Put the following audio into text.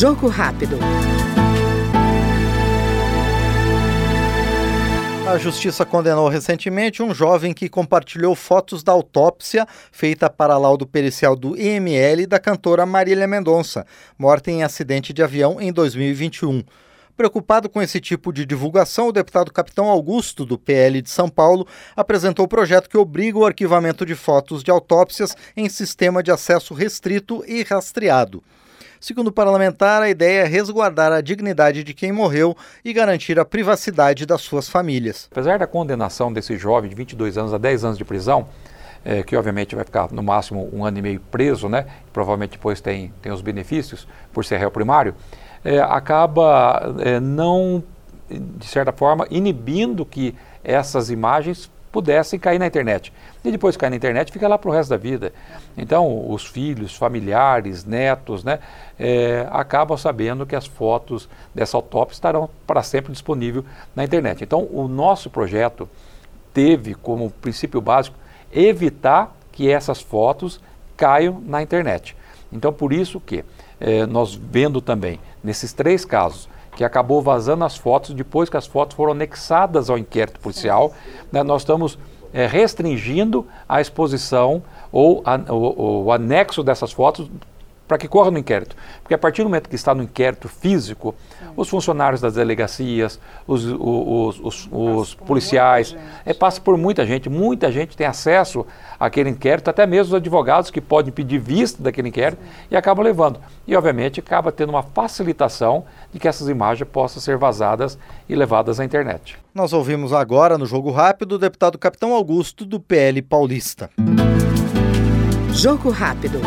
Jogo rápido. A justiça condenou recentemente um jovem que compartilhou fotos da autópsia feita para laudo pericial do IML da cantora Marília Mendonça, morta em acidente de avião em 2021. Preocupado com esse tipo de divulgação, o deputado Capitão Augusto, do PL de São Paulo, apresentou o projeto que obriga o arquivamento de fotos de autópsias em sistema de acesso restrito e rastreado. Segundo o parlamentar, a ideia é resguardar a dignidade de quem morreu e garantir a privacidade das suas famílias. Apesar da condenação desse jovem de 22 anos a 10 anos de prisão, é, que obviamente vai ficar no máximo um ano e meio preso, né? Provavelmente depois tem, tem os benefícios por ser réu primário é, acaba é, não, de certa forma, inibindo que essas imagens pudessem cair na internet. E depois que cai na internet, fica lá para o resto da vida. Então, os filhos, familiares, netos, né, é, acabam sabendo que as fotos dessa autópsia estarão para sempre disponíveis na internet. Então, o nosso projeto teve como princípio básico evitar que essas fotos caiam na internet. Então, por isso que é, nós vendo também nesses três casos que acabou vazando as fotos depois que as fotos foram anexadas ao inquérito policial, né, nós estamos é, restringindo a exposição ou a, o, o anexo dessas fotos para que corra no inquérito. Porque a partir do momento que está no inquérito físico, os funcionários das delegacias, os, os, os, os policiais, é, passa por muita gente, muita gente tem acesso àquele inquérito, até mesmo os advogados que podem pedir vista daquele inquérito e acabam levando. E, obviamente, acaba tendo uma facilitação de que essas imagens possam ser vazadas e levadas à internet. Nós ouvimos agora, no Jogo Rápido, o deputado Capitão Augusto, do PL Paulista. Jogo Rápido.